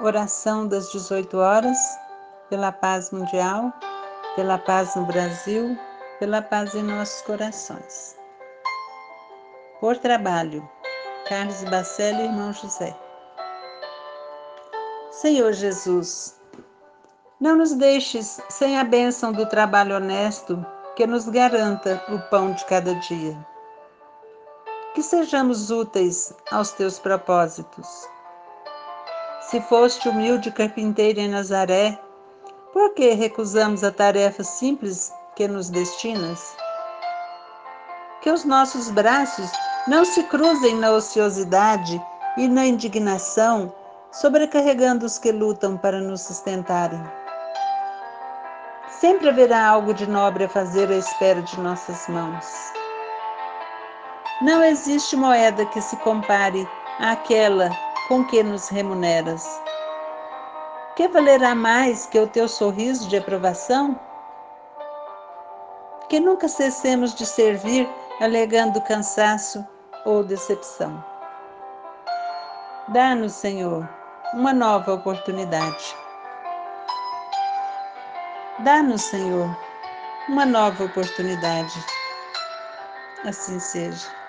Oração das 18 horas, pela paz mundial, pela paz no Brasil, pela paz em nossos corações. Por trabalho, Carlos Bacelli irmão José. Senhor Jesus, não nos deixes sem a bênção do trabalho honesto que nos garanta o pão de cada dia. Que sejamos úteis aos teus propósitos se foste humilde carpinteiro em Nazaré, por que recusamos a tarefa simples que nos destinas? Que os nossos braços não se cruzem na ociosidade e na indignação, sobrecarregando os que lutam para nos sustentarem. Sempre haverá algo de nobre a fazer à espera de nossas mãos. Não existe moeda que se compare àquela com que nos remuneras? Que valerá mais que o teu sorriso de aprovação? Que nunca cessemos de servir alegando cansaço ou decepção. Dá-nos, Senhor, uma nova oportunidade. Dá-nos, Senhor, uma nova oportunidade. Assim seja.